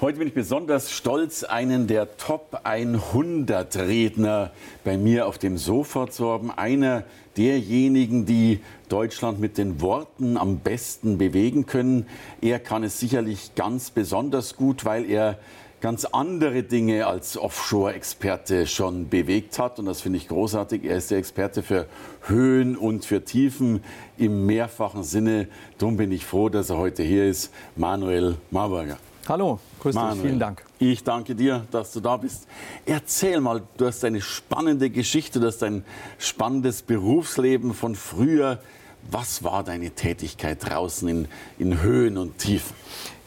Heute bin ich besonders stolz, einen der Top 100 Redner bei mir auf dem Sofa zu haben. Einer derjenigen, die Deutschland mit den Worten am besten bewegen können. Er kann es sicherlich ganz besonders gut, weil er ganz andere Dinge als Offshore-Experte schon bewegt hat. Und das finde ich großartig. Er ist der Experte für Höhen und für Tiefen im mehrfachen Sinne. Darum bin ich froh, dass er heute hier ist. Manuel Marburger. Hallo, grüß Manuel, dich, vielen Dank. Ich danke dir, dass du da bist. Erzähl mal, du hast eine spannende Geschichte, du hast ein spannendes Berufsleben von früher. Was war deine Tätigkeit draußen in, in Höhen und Tiefen?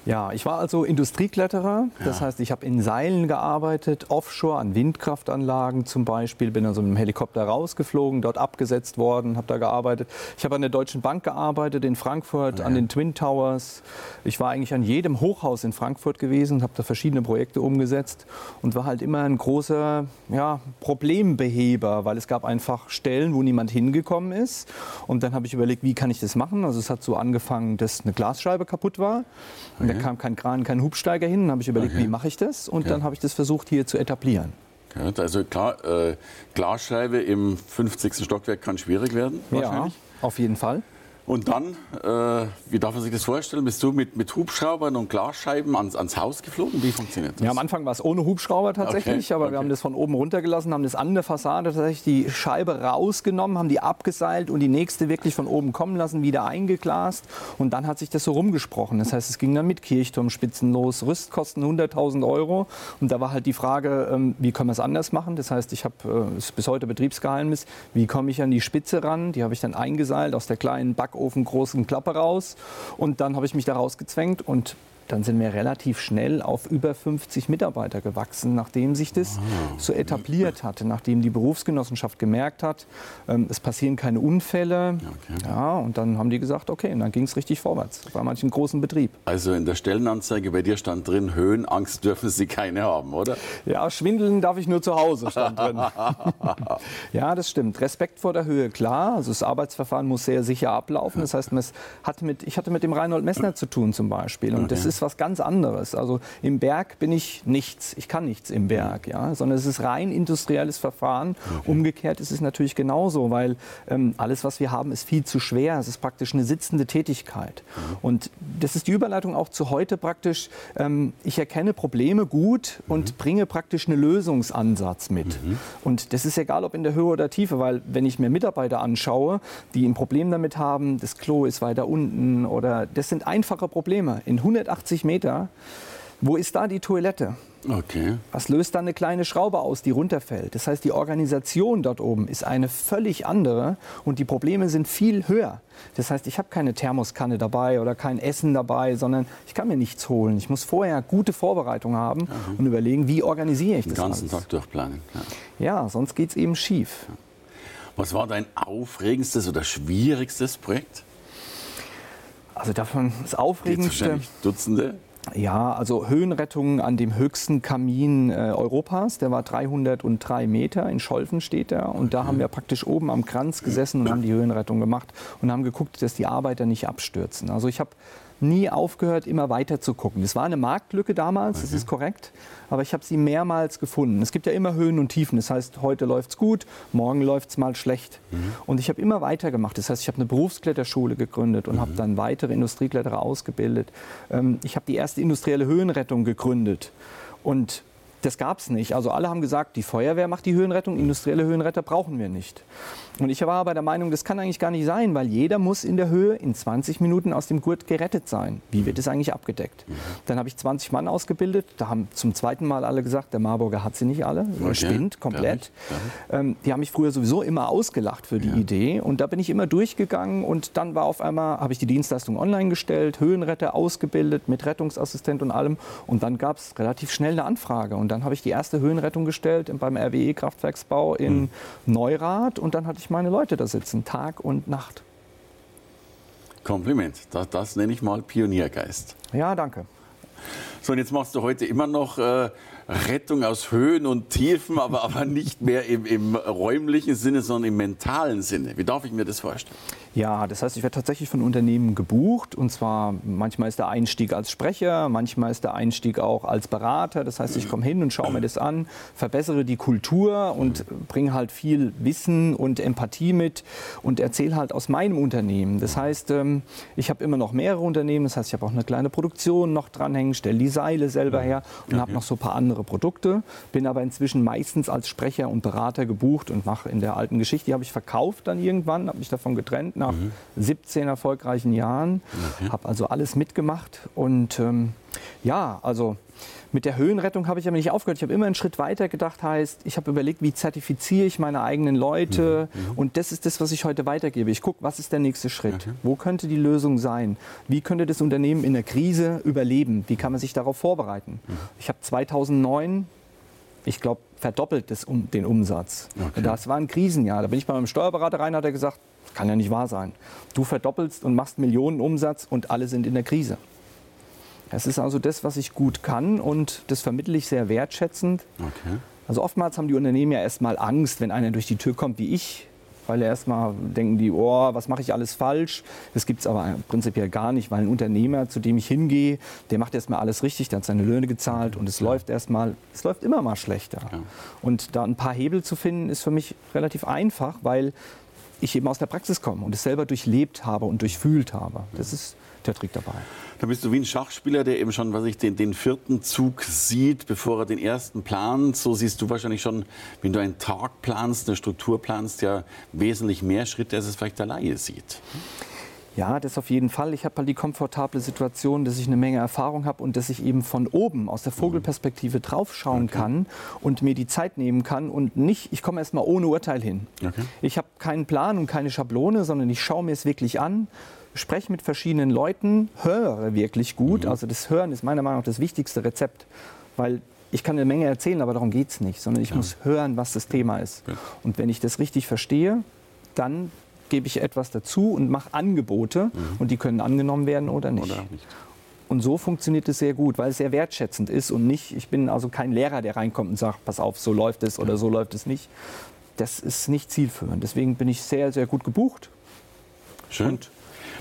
Ja, ich war also Industriekletterer. Das ja. heißt, ich habe in Seilen gearbeitet, offshore an Windkraftanlagen zum Beispiel. Bin also mit einem Helikopter rausgeflogen, dort abgesetzt worden, habe da gearbeitet. Ich habe an der Deutschen Bank gearbeitet in Frankfurt, ja. an den Twin Towers. Ich war eigentlich an jedem Hochhaus in Frankfurt gewesen, habe da verschiedene Projekte umgesetzt und war halt immer ein großer ja, Problembeheber, weil es gab einfach Stellen, wo niemand hingekommen ist. Und dann habe ich überlegt, wie kann ich das machen? Also es hat so angefangen, dass eine Glasscheibe kaputt war. Da kam kein Kran, kein Hubsteiger hin. Dann habe ich überlegt, wie mache ich das? Und dann habe ich das versucht hier zu etablieren. Also klar, äh, Glasscheibe im 50. Stockwerk kann schwierig werden. Ja, auf jeden Fall. Und dann, äh, wie darf man sich das vorstellen, bist du mit, mit Hubschraubern und Glasscheiben ans, ans Haus geflogen? Wie funktioniert das? Ja, am Anfang war es ohne Hubschrauber tatsächlich, okay, aber okay. wir haben das von oben runtergelassen, haben das an der Fassade tatsächlich die Scheibe rausgenommen, haben die abgeseilt und die nächste wirklich von oben kommen lassen, wieder eingeglast und dann hat sich das so rumgesprochen. Das heißt, es ging dann mit Kirchturmspitzen los, Rüstkosten 100.000 Euro und da war halt die Frage, ähm, wie können wir es anders machen? Das heißt, ich habe, äh, bis heute Betriebsgeheimnis, wie komme ich an die Spitze ran? Die habe ich dann eingeseilt aus der kleinen Back Backofen großen Klappe raus. Und dann habe ich mich da rausgezwängt und dann sind wir relativ schnell auf über 50 Mitarbeiter gewachsen, nachdem sich das so etabliert hatte, nachdem die Berufsgenossenschaft gemerkt hat, ähm, es passieren keine Unfälle. Okay. Ja, und dann haben die gesagt, okay, und dann ging es richtig vorwärts bei manchen großen Betrieb. Also in der Stellenanzeige bei dir stand drin, Höhenangst dürfen Sie keine haben, oder? Ja, schwindeln darf ich nur zu Hause, stand drin. ja, das stimmt. Respekt vor der Höhe, klar. Also das Arbeitsverfahren muss sehr sicher ablaufen. Das heißt, hat mit, ich hatte mit dem Reinhold Messner zu tun zum Beispiel. Und das ist was ganz anderes. Also im Berg bin ich nichts. Ich kann nichts im Berg, ja, sondern es ist rein industrielles Verfahren. Okay. Umgekehrt ist es natürlich genauso, weil ähm, alles, was wir haben, ist viel zu schwer. Es ist praktisch eine sitzende Tätigkeit. Mhm. Und das ist die Überleitung auch zu heute praktisch. Ähm, ich erkenne Probleme gut und mhm. bringe praktisch einen Lösungsansatz mit. Mhm. Und das ist egal, ob in der Höhe oder Tiefe, weil wenn ich mir Mitarbeiter anschaue, die ein Problem damit haben, das Klo ist weiter unten oder das sind einfache Probleme. In 180 80 Meter. Wo ist da die Toilette? Okay. Was löst da eine kleine Schraube aus, die runterfällt? Das heißt, die Organisation dort oben ist eine völlig andere und die Probleme sind viel höher. Das heißt, ich habe keine Thermoskanne dabei oder kein Essen dabei, sondern ich kann mir nichts holen. Ich muss vorher gute Vorbereitung haben mhm. und überlegen, wie organisiere ich Den das Den ganzen alles. Tag durchplanen. Ja, ja sonst geht es eben schief. Was war dein aufregendstes oder schwierigstes Projekt? Also davon das Aufregendste. Dutzende. Ja, also Höhenrettung an dem höchsten Kamin äh, Europas, der war 303 Meter, in Scholven steht er. Und da haben wir praktisch oben am Kranz gesessen und haben die Höhenrettung gemacht und haben geguckt, dass die Arbeiter nicht abstürzen. Also ich habe nie aufgehört, immer weiter zu gucken. Es war eine Marktlücke damals, okay. das ist korrekt, aber ich habe sie mehrmals gefunden. Es gibt ja immer Höhen und Tiefen. Das heißt, heute läuft es gut, morgen läuft es mal schlecht. Mhm. Und ich habe immer weitergemacht. Das heißt, ich habe eine Berufskletterschule gegründet und mhm. habe dann weitere Industriekletterer ausgebildet. Ähm, ich habe die erste industrielle Höhenrettung gegründet. Und das gab es nicht. Also alle haben gesagt, die Feuerwehr macht die Höhenrettung, industrielle Höhenretter brauchen wir nicht. Und ich war aber der Meinung, das kann eigentlich gar nicht sein, weil jeder muss in der Höhe in 20 Minuten aus dem Gurt gerettet sein. Wie wird das eigentlich abgedeckt? Dann habe ich 20 Mann ausgebildet. Da haben zum zweiten Mal alle gesagt, der Marburger hat sie nicht alle. Er okay. spinnt komplett. Ähm, die haben mich früher sowieso immer ausgelacht für die ja. Idee. Und da bin ich immer durchgegangen und dann war auf einmal, habe ich die Dienstleistung online gestellt, Höhenretter ausgebildet mit Rettungsassistent und allem. Und dann gab es relativ schnell eine Anfrage. Und dann habe ich die erste Höhenrettung gestellt beim RWE-Kraftwerksbau in mhm. Neurath und dann hatte ich meine Leute da sitzen, Tag und Nacht. Kompliment. Das, das nenne ich mal Pioniergeist. Ja, danke. So, und jetzt machst du heute immer noch äh, Rettung aus Höhen und Tiefen, aber, aber nicht mehr im, im räumlichen Sinne, sondern im mentalen Sinne. Wie darf ich mir das vorstellen? Ja, das heißt, ich werde tatsächlich von Unternehmen gebucht und zwar manchmal ist der Einstieg als Sprecher, manchmal ist der Einstieg auch als Berater. Das heißt, ich komme hin und schaue mir das an, verbessere die Kultur und bringe halt viel Wissen und Empathie mit und erzähle halt aus meinem Unternehmen. Das heißt, ähm, ich habe immer noch mehrere Unternehmen, das heißt, ich habe auch eine kleine Produktion noch dranhängen, stelle die Seile selber her und okay. habe noch so ein paar andere Produkte, bin aber inzwischen meistens als Sprecher und Berater gebucht und mache in der alten Geschichte, die habe ich verkauft dann irgendwann, habe mich davon getrennt nach mhm. 17 erfolgreichen Jahren. Okay. Habe also alles mitgemacht. Und ähm, ja, also mit der Höhenrettung habe ich aber nicht aufgehört. Ich habe immer einen Schritt weiter gedacht, heißt, ich habe überlegt, wie zertifiziere ich meine eigenen Leute. Mhm. mhm. Und das ist das, was ich heute weitergebe. Ich gucke, was ist der nächste Schritt? Okay. Wo könnte die Lösung sein? Wie könnte das Unternehmen in der Krise überleben? Wie kann man sich darauf vorbereiten? Mhm. Ich habe 2009 ich glaube, verdoppelt das, um, den Umsatz. Okay. Das war ein Krisenjahr. Da bin ich bei meinem Steuerberater rein, hat er gesagt, kann ja nicht wahr sein. Du verdoppelst und machst Millionen Umsatz und alle sind in der Krise. Das ist also das, was ich gut kann und das vermittle ich sehr wertschätzend. Okay. Also oftmals haben die Unternehmen ja erstmal Angst, wenn einer durch die Tür kommt wie ich, weil erstmal denken die, oh, was mache ich alles falsch? Das gibt es aber prinzipiell gar nicht, weil ein Unternehmer, zu dem ich hingehe, der macht erstmal alles richtig, der hat seine Löhne gezahlt und es ja. läuft erstmal, es läuft immer mal schlechter. Ja. Und da ein paar Hebel zu finden, ist für mich relativ einfach, weil ich eben aus der Praxis komme und es selber durchlebt habe und durchfühlt habe. Das ist der Trick dabei. Da bist du wie ein Schachspieler, der eben schon, was ich, den, den vierten Zug sieht, bevor er den ersten plant. So siehst du wahrscheinlich schon, wenn du einen Tag planst, eine Struktur planst, ja wesentlich mehr Schritte, als es vielleicht der Laie sieht. Ja, das auf jeden Fall. Ich habe halt die komfortable Situation, dass ich eine Menge Erfahrung habe und dass ich eben von oben aus der Vogelperspektive draufschauen okay. kann und mir die Zeit nehmen kann und nicht, ich komme erstmal ohne Urteil hin. Okay. Ich habe keinen Plan und keine Schablone, sondern ich schaue mir es wirklich an, spreche mit verschiedenen Leuten, höre wirklich gut. Mhm. Also das Hören ist meiner Meinung nach das wichtigste Rezept, weil ich kann eine Menge erzählen, aber darum geht es nicht, sondern ich ja. muss hören, was das Thema ist. Ja. Und wenn ich das richtig verstehe, dann gebe ich etwas dazu und mache Angebote mhm. und die können angenommen werden oder nicht. Oder nicht. Und so funktioniert es sehr gut, weil es sehr wertschätzend ist und nicht, ich bin also kein Lehrer, der reinkommt und sagt, pass auf, so läuft es oder so läuft es nicht. Das ist nicht zielführend. Deswegen bin ich sehr, sehr gut gebucht. Schön. Und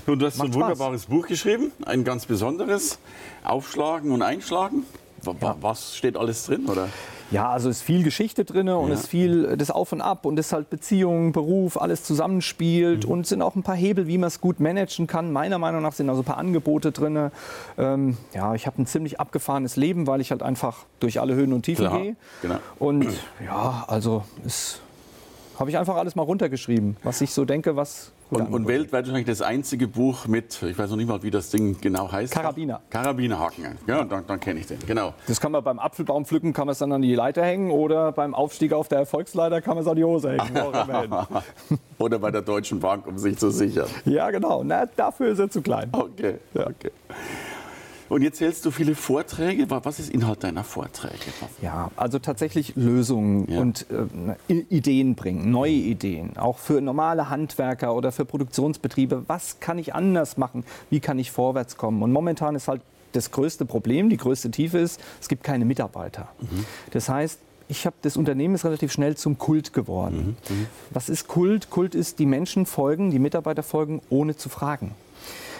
Nun, du hast ein wunderbares Buch geschrieben, ein ganz besonderes. Aufschlagen und Einschlagen. Was steht alles drin? Oder? Ja, also ist viel Geschichte drin und ja. ist viel das Auf und Ab und ist halt Beziehung, Beruf, alles zusammenspielt mhm. und sind auch ein paar Hebel, wie man es gut managen kann. Meiner Meinung nach sind also ein paar Angebote drin. Ähm, ja, ich habe ein ziemlich abgefahrenes Leben, weil ich halt einfach durch alle Höhen und Tiefen gehe. Genau. Und ja, also habe ich einfach alles mal runtergeschrieben, was ich so denke, was und, und, weltweit wahrscheinlich das einzige Buch mit, ich weiß noch nicht mal, wie das Ding genau heißt. Karabiner. Karabinerhaken. Ja, dann, dann kenne ich den. Genau. Das kann man beim Apfelbaum pflücken, kann man es dann an die Leiter hängen oder beim Aufstieg auf der Erfolgsleiter kann man es an die Hose hängen. oder bei der Deutschen Bank, um sich zu sichern. Ja, genau. Na, dafür ist er zu klein. Okay. Ja. okay. Und jetzt hältst du viele Vorträge. Was ist Inhalt deiner Vorträge? Ja, also tatsächlich Lösungen ja. und äh, Ideen bringen, neue Ideen. Auch für normale Handwerker oder für Produktionsbetriebe. Was kann ich anders machen? Wie kann ich vorwärts kommen? Und momentan ist halt das größte Problem, die größte Tiefe ist, es gibt keine Mitarbeiter. Mhm. Das heißt, ich habe das Unternehmen ist relativ schnell zum Kult geworden. Mhm. Mhm. Was ist Kult? Kult ist, die Menschen folgen, die Mitarbeiter folgen, ohne zu fragen.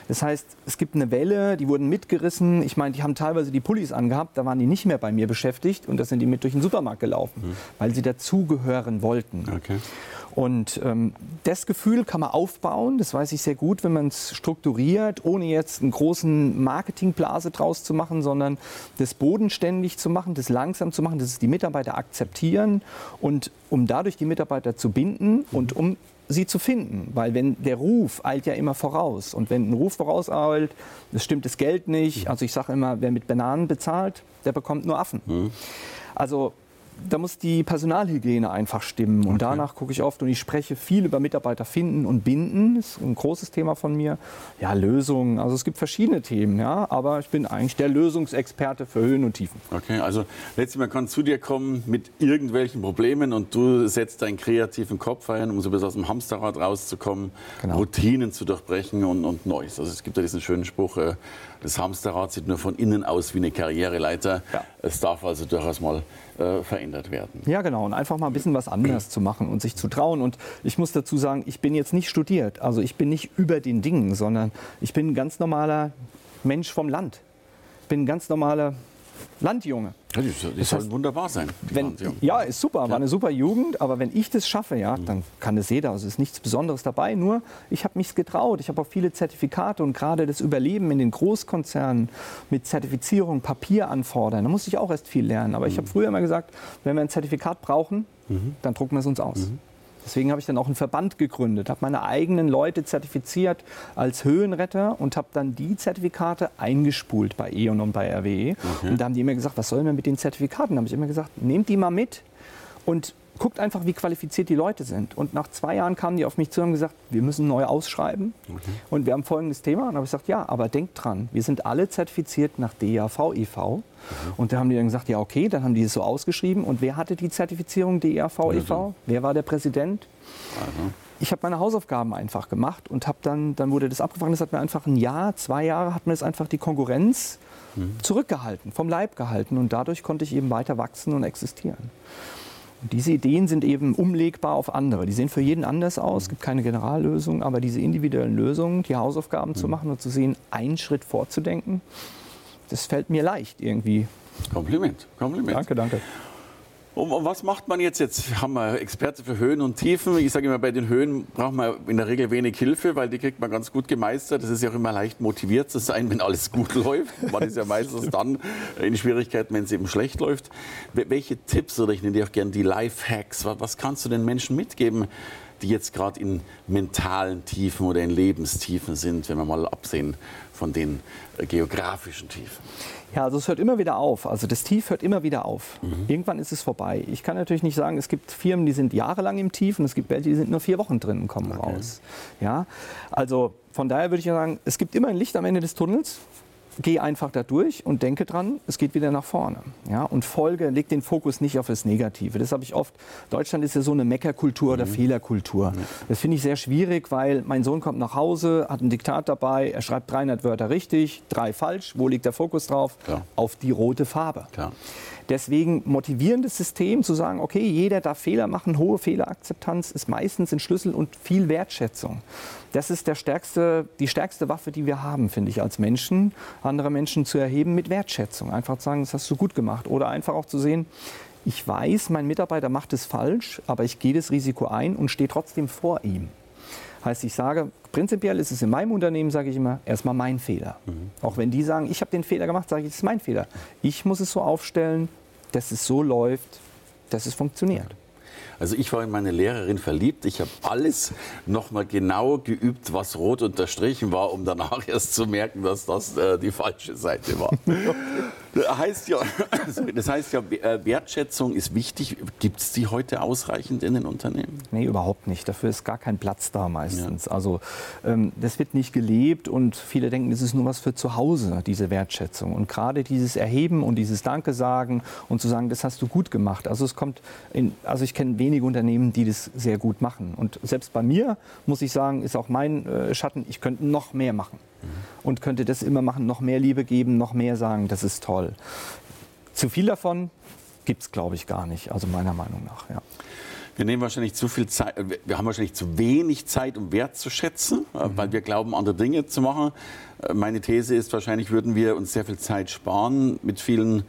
Das heißt, es gibt eine Welle, die wurden mitgerissen. Ich meine, die haben teilweise die Pullis angehabt, da waren die nicht mehr bei mir beschäftigt und da sind die mit durch den Supermarkt gelaufen, mhm. weil sie dazugehören wollten. Okay. Und ähm, das Gefühl kann man aufbauen, das weiß ich sehr gut, wenn man es strukturiert, ohne jetzt einen großen Marketingblase draus zu machen, sondern das bodenständig zu machen, das langsam zu machen, dass es die Mitarbeiter akzeptieren und um dadurch die Mitarbeiter zu binden mhm. und um sie zu finden. Weil wenn der Ruf eilt ja immer voraus. Und wenn ein Ruf vorauseilt, es stimmt das Geld nicht. Also ich sage immer, wer mit Bananen bezahlt, der bekommt nur Affen. Mhm. Also da muss die Personalhygiene einfach stimmen. Und okay. danach gucke ich oft und ich spreche viel über Mitarbeiter finden und binden. Das ist ein großes Thema von mir. Ja, Lösungen. Also es gibt verschiedene Themen, ja, aber ich bin eigentlich der Lösungsexperte für Höhen und Tiefen. Okay, also letztlich man kann zu dir kommen mit irgendwelchen Problemen und du setzt deinen kreativen Kopf ein, um so bis aus dem Hamsterrad rauszukommen, genau. Routinen zu durchbrechen und, und Neues. Also es gibt ja diesen schönen Spruch, äh, das Hamsterrad sieht nur von innen aus wie eine Karriereleiter. Ja. Es darf also durchaus mal äh, verändert werden. Ja, genau. Und einfach mal ein bisschen was anders zu machen und sich zu trauen. Und ich muss dazu sagen, ich bin jetzt nicht studiert. Also ich bin nicht über den Dingen, sondern ich bin ein ganz normaler Mensch vom Land. Ich bin ein ganz normaler Landjunge. Ja, die, die das sollen wunderbar sein. Wenn, ja, ist super, war eine super Jugend, aber wenn ich das schaffe, ja, dann kann das jeder. Also ist nichts Besonderes dabei. Nur ich habe mich getraut. Ich habe auch viele Zertifikate und gerade das Überleben in den Großkonzernen mit Zertifizierung, Papier anfordern, da muss ich auch erst viel lernen. Aber ich habe mhm. früher immer gesagt, wenn wir ein Zertifikat brauchen, mhm. dann drucken wir es uns aus. Mhm. Deswegen habe ich dann auch einen Verband gegründet, habe meine eigenen Leute zertifiziert als Höhenretter und habe dann die Zertifikate eingespult bei E.ON und bei RWE. Okay. Und da haben die immer gesagt, was sollen wir mit den Zertifikaten? Da habe ich immer gesagt, nehmt die mal mit und guckt einfach, wie qualifiziert die Leute sind. Und nach zwei Jahren kamen die auf mich zu und haben gesagt, wir müssen neu ausschreiben. Okay. Und wir haben folgendes Thema. Und dann habe ich gesagt, ja, aber denkt dran, wir sind alle zertifiziert nach DAV, EV. Mhm. Und da haben die dann gesagt, ja, okay, dann haben die es so ausgeschrieben. Und wer hatte die Zertifizierung DAV, EV? Wer war der Präsident? Mhm. Ich habe meine Hausaufgaben einfach gemacht und habe dann, dann wurde das abgefangen. Das hat mir einfach ein Jahr, zwei Jahre, hat mir das einfach die Konkurrenz mhm. zurückgehalten, vom Leib gehalten. Und dadurch konnte ich eben weiter wachsen und existieren. Und diese Ideen sind eben umlegbar auf andere. Die sehen für jeden anders aus, es gibt keine Generallösung, aber diese individuellen Lösungen, die Hausaufgaben zu mhm. machen und zu sehen, einen Schritt vorzudenken, das fällt mir leicht irgendwie. Kompliment, Kompliment. Danke, danke. Und, was macht man jetzt? Jetzt haben wir Experte für Höhen und Tiefen. Ich sage immer, bei den Höhen braucht man in der Regel wenig Hilfe, weil die kriegt man ganz gut gemeistert. Es ist ja auch immer leicht motiviert zu sein, wenn alles gut läuft. Man ist ja meistens dann in Schwierigkeiten, wenn es eben schlecht läuft. Welche Tipps oder ich nenne dir auch gerne die Life-Hacks, was kannst du den Menschen mitgeben, die jetzt gerade in mentalen Tiefen oder in Lebenstiefen sind, wenn wir mal absehen von den äh, geografischen Tiefen? Ja, also es hört immer wieder auf. Also das Tief hört immer wieder auf. Mhm. Irgendwann ist es vorbei. Ich kann natürlich nicht sagen, es gibt Firmen, die sind jahrelang im Tief und es gibt welche, die sind nur vier Wochen drin und kommen okay. raus. Ja, also von daher würde ich sagen, es gibt immer ein Licht am Ende des Tunnels geh einfach da durch und denke dran, es geht wieder nach vorne. Ja? Und folge, leg den Fokus nicht auf das Negative. Das habe ich oft. Deutschland ist ja so eine Meckerkultur mhm. oder Fehlerkultur. Mhm. Das finde ich sehr schwierig, weil mein Sohn kommt nach Hause, hat ein Diktat dabei, er schreibt 300 Wörter richtig, drei falsch. Wo liegt der Fokus drauf? Klar. Auf die rote Farbe. Klar. Deswegen motivierendes System zu sagen, okay, jeder darf Fehler machen, hohe Fehlerakzeptanz ist meistens ein Schlüssel und viel Wertschätzung. Das ist der stärkste, die stärkste Waffe, die wir haben, finde ich, als Menschen, andere Menschen zu erheben mit Wertschätzung. Einfach zu sagen, das hast du gut gemacht. Oder einfach auch zu sehen, ich weiß, mein Mitarbeiter macht es falsch, aber ich gehe das Risiko ein und stehe trotzdem vor ihm. Heißt, ich sage, prinzipiell ist es in meinem Unternehmen, sage ich immer, erstmal mein Fehler. Mhm. Auch wenn die sagen, ich habe den Fehler gemacht, sage ich, das ist mein Fehler. Ich muss es so aufstellen, dass es so läuft, dass es funktioniert. Also ich war in meine Lehrerin verliebt. Ich habe alles nochmal genau geübt, was rot unterstrichen war, um danach erst zu merken, dass das äh, die falsche Seite war. Das heißt ja, das heißt ja, Wertschätzung ist wichtig. Gibt es die heute ausreichend in den Unternehmen? Nee, überhaupt nicht. Dafür ist gar kein Platz da meistens. Ja. Also ähm, das wird nicht gelebt und viele denken, das ist nur was für zu Hause, diese Wertschätzung. Und gerade dieses Erheben und dieses Danke sagen und zu sagen, das hast du gut gemacht. Also es kommt in, also ich kenne wenige Unternehmen, die das sehr gut machen. Und selbst bei mir, muss ich sagen, ist auch mein äh, Schatten, ich könnte noch mehr machen und könnte das immer machen, noch mehr Liebe geben, noch mehr sagen, das ist toll. Zu viel davon gibt es, glaube ich, gar nicht, also meiner Meinung nach. Ja. Wir nehmen wahrscheinlich zu viel Zeit, äh, wir haben wahrscheinlich zu wenig Zeit, um Wert zu schätzen, äh, mhm. weil wir glauben, andere Dinge zu machen. Äh, meine These ist, wahrscheinlich würden wir uns sehr viel Zeit sparen mit vielen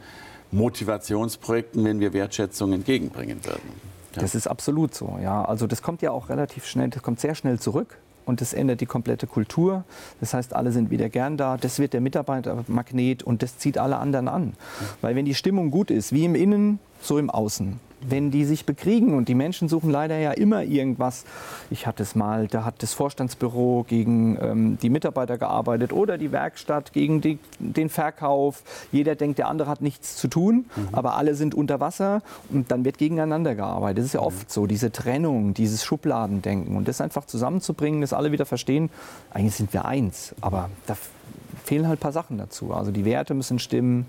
Motivationsprojekten, wenn wir Wertschätzung entgegenbringen würden. Ja. Das ist absolut so. Ja, also das kommt ja auch relativ schnell, das kommt sehr schnell zurück und das ändert die komplette Kultur. Das heißt, alle sind wieder gern da. Das wird der Mitarbeitermagnet und das zieht alle anderen an. Weil wenn die Stimmung gut ist, wie im Innen, so im Außen. Wenn die sich bekriegen und die Menschen suchen leider ja immer irgendwas. Ich hatte es mal, da hat das Vorstandsbüro gegen ähm, die Mitarbeiter gearbeitet oder die Werkstatt gegen die, den Verkauf. Jeder denkt, der andere hat nichts zu tun, mhm. aber alle sind unter Wasser und dann wird gegeneinander gearbeitet. Das ist ja mhm. oft so, diese Trennung, dieses Schubladendenken und das einfach zusammenzubringen, dass alle wieder verstehen, eigentlich sind wir eins, aber da fehlen halt ein paar Sachen dazu. Also die Werte müssen stimmen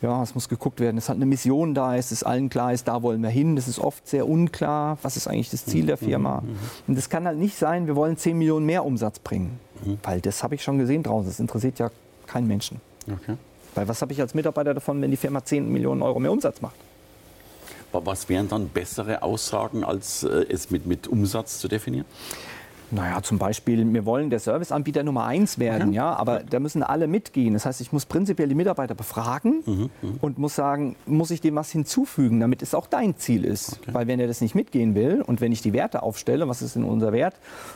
ja, es muss geguckt werden, es hat eine Mission da, es ist allen klar ist, da wollen wir hin. Das ist oft sehr unklar, was ist eigentlich das Ziel der mhm, Firma. Mhm, mhm. Und das kann halt nicht sein, wir wollen 10 Millionen mehr Umsatz bringen. Weil das habe ich schon gesehen draußen, das interessiert ja keinen Menschen. Okay. Weil was habe ich als Mitarbeiter davon, wenn die Firma 10 Millionen Euro mehr Umsatz macht? Was wären dann bessere Aussagen, als äh, es mit, mit Umsatz zu definieren? Naja, zum Beispiel, wir wollen der Serviceanbieter Nummer eins werden, mhm. ja, aber da müssen alle mitgehen. Das heißt, ich muss prinzipiell die Mitarbeiter befragen mhm. Mhm. und muss sagen, muss ich dem was hinzufügen, damit es auch dein Ziel ist. Okay. Weil wenn er das nicht mitgehen will und wenn ich die Werte aufstelle, was ist denn unser Wert?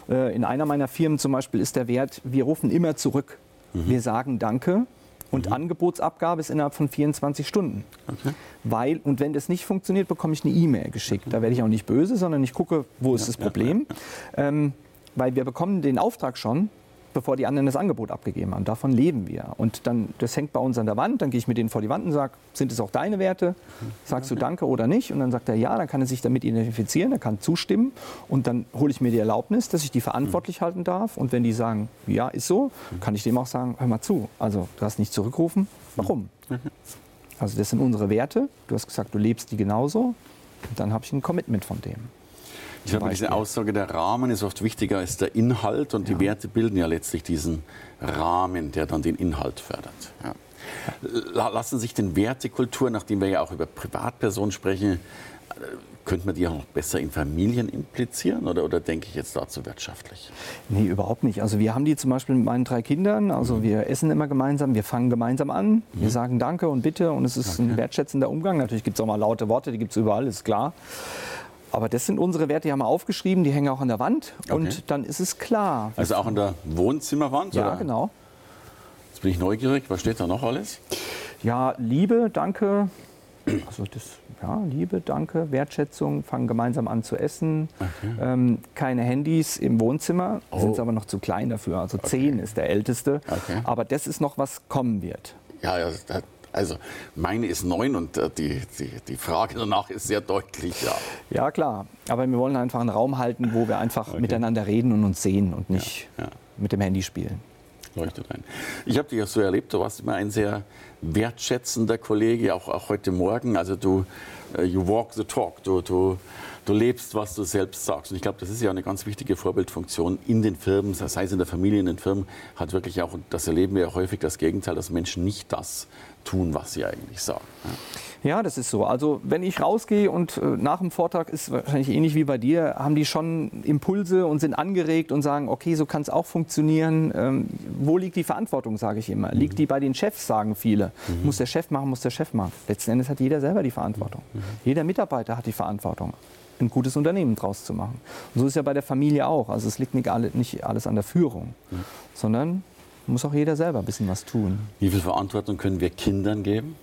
Äh, in einer meiner Firmen zum Beispiel ist der Wert, wir rufen immer zurück. Mhm. Wir sagen Danke und mhm. Angebotsabgabe ist innerhalb von 24 Stunden. Okay. Weil, und wenn das nicht funktioniert, bekomme ich eine E-Mail geschickt. Okay. Da werde ich auch nicht böse, sondern ich gucke, wo ist ja, das Problem. Ja, ja. Ähm, weil wir bekommen den Auftrag schon, bevor die anderen das Angebot abgegeben haben. Davon leben wir. Und dann, das hängt bei uns an der Wand, dann gehe ich mit denen vor die Wand und sage, sind es auch deine Werte? Sagst du Danke oder nicht? Und dann sagt er ja, dann kann er sich damit identifizieren, er kann zustimmen und dann hole ich mir die Erlaubnis, dass ich die verantwortlich halten darf. Und wenn die sagen, ja, ist so, kann ich dem auch sagen, hör mal zu, also du hast nicht zurückrufen, warum? Also das sind unsere Werte, du hast gesagt, du lebst die genauso und dann habe ich ein Commitment von dem. Ich glaube, diese Aussage, der Rahmen ist oft wichtiger als der Inhalt und ja. die Werte bilden ja letztlich diesen Rahmen, der dann den Inhalt fördert. Ja. Lassen sich denn Wertekultur, nachdem wir ja auch über Privatpersonen sprechen, äh, könnte man die auch noch besser in Familien implizieren oder, oder denke ich jetzt dazu wirtschaftlich? Nee, überhaupt nicht. Also wir haben die zum Beispiel mit meinen drei Kindern. Also mhm. wir essen immer gemeinsam, wir fangen gemeinsam an, mhm. wir sagen Danke und Bitte und es ist okay. ein wertschätzender Umgang. Natürlich gibt es auch mal laute Worte, die gibt es überall, ist klar. Aber das sind unsere Werte, die haben wir aufgeschrieben, die hängen auch an der Wand okay. und dann ist es klar. Also auch an der Wohnzimmerwand? Ja, oder? genau. Jetzt bin ich neugierig, was steht da noch alles? Ja, Liebe, danke. Also das, ja, Liebe, danke, Wertschätzung, fangen gemeinsam an zu essen. Okay. Ähm, keine Handys im Wohnzimmer, oh. sind aber noch zu klein dafür. Also okay. zehn ist der älteste. Okay. Aber das ist noch, was kommen wird. Ja, ja also meine ist neun und äh, die, die, die Frage danach ist sehr deutlich, ja. Ja, klar. Aber wir wollen einfach einen Raum halten, wo wir einfach okay. miteinander reden und uns sehen und nicht ja, ja. mit dem Handy spielen. Leuchtet ein. Ich habe dich ja so erlebt, du warst immer ein sehr wertschätzender Kollege, auch, auch heute Morgen. Also du, uh, you walk the talk, du, du du lebst, was du selbst sagst. Und ich glaube, das ist ja eine ganz wichtige Vorbildfunktion in den Firmen, sei es in der Familie, in den Firmen, hat wirklich auch, und das erleben wir ja häufig, das Gegenteil, dass Menschen nicht das tun, was sie eigentlich sagen. Ja, das ist so. Also wenn ich rausgehe und äh, nach dem Vortrag ist wahrscheinlich ähnlich wie bei dir, haben die schon Impulse und sind angeregt und sagen, okay, so kann es auch funktionieren. Ähm, wo liegt die Verantwortung, sage ich immer. Mhm. Liegt die bei den Chefs, sagen viele. Mhm. Muss der Chef machen, muss der Chef machen. Letzten Endes hat jeder selber die Verantwortung. Mhm. Jeder Mitarbeiter hat die Verantwortung ein gutes Unternehmen draus zu machen. Und so ist ja bei der Familie auch. Also es liegt nicht, alle, nicht alles an der Führung, ja. sondern muss auch jeder selber ein bisschen was tun. Wie viel Verantwortung können wir Kindern geben?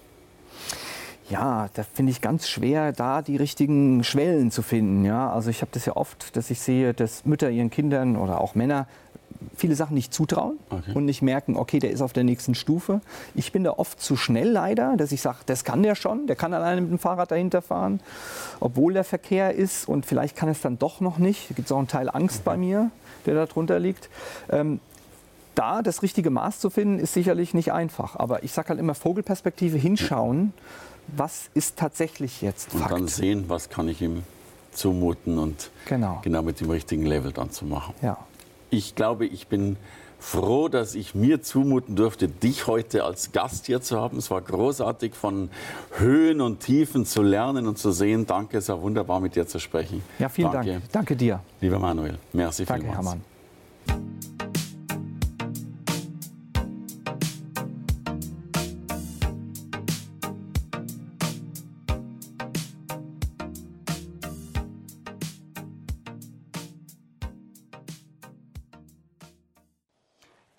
Ja, da finde ich ganz schwer, da die richtigen Schwellen zu finden. Ja? Also ich habe das ja oft, dass ich sehe, dass Mütter ihren Kindern oder auch Männer viele Sachen nicht zutrauen okay. und nicht merken, okay, der ist auf der nächsten Stufe. Ich bin da oft zu schnell leider, dass ich sage, das kann der schon, der kann alleine mit dem Fahrrad dahinter fahren, obwohl der Verkehr ist und vielleicht kann es dann doch noch nicht. Da gibt es auch einen Teil Angst okay. bei mir, der darunter liegt. Ähm, da das richtige Maß zu finden, ist sicherlich nicht einfach. Aber ich sage halt immer Vogelperspektive hinschauen, was ist tatsächlich jetzt Fakt. Und dann sehen, was kann ich ihm zumuten und genau, genau mit dem richtigen Level dann zu machen. Ja ich glaube, ich bin froh, dass ich mir zumuten durfte, dich heute als Gast hier zu haben. Es war großartig, von Höhen und Tiefen zu lernen und zu sehen. Danke, es war wunderbar, mit dir zu sprechen. Ja, vielen Danke. Dank. Danke dir. Lieber Manuel, merci Danke, vielmals. Hermann.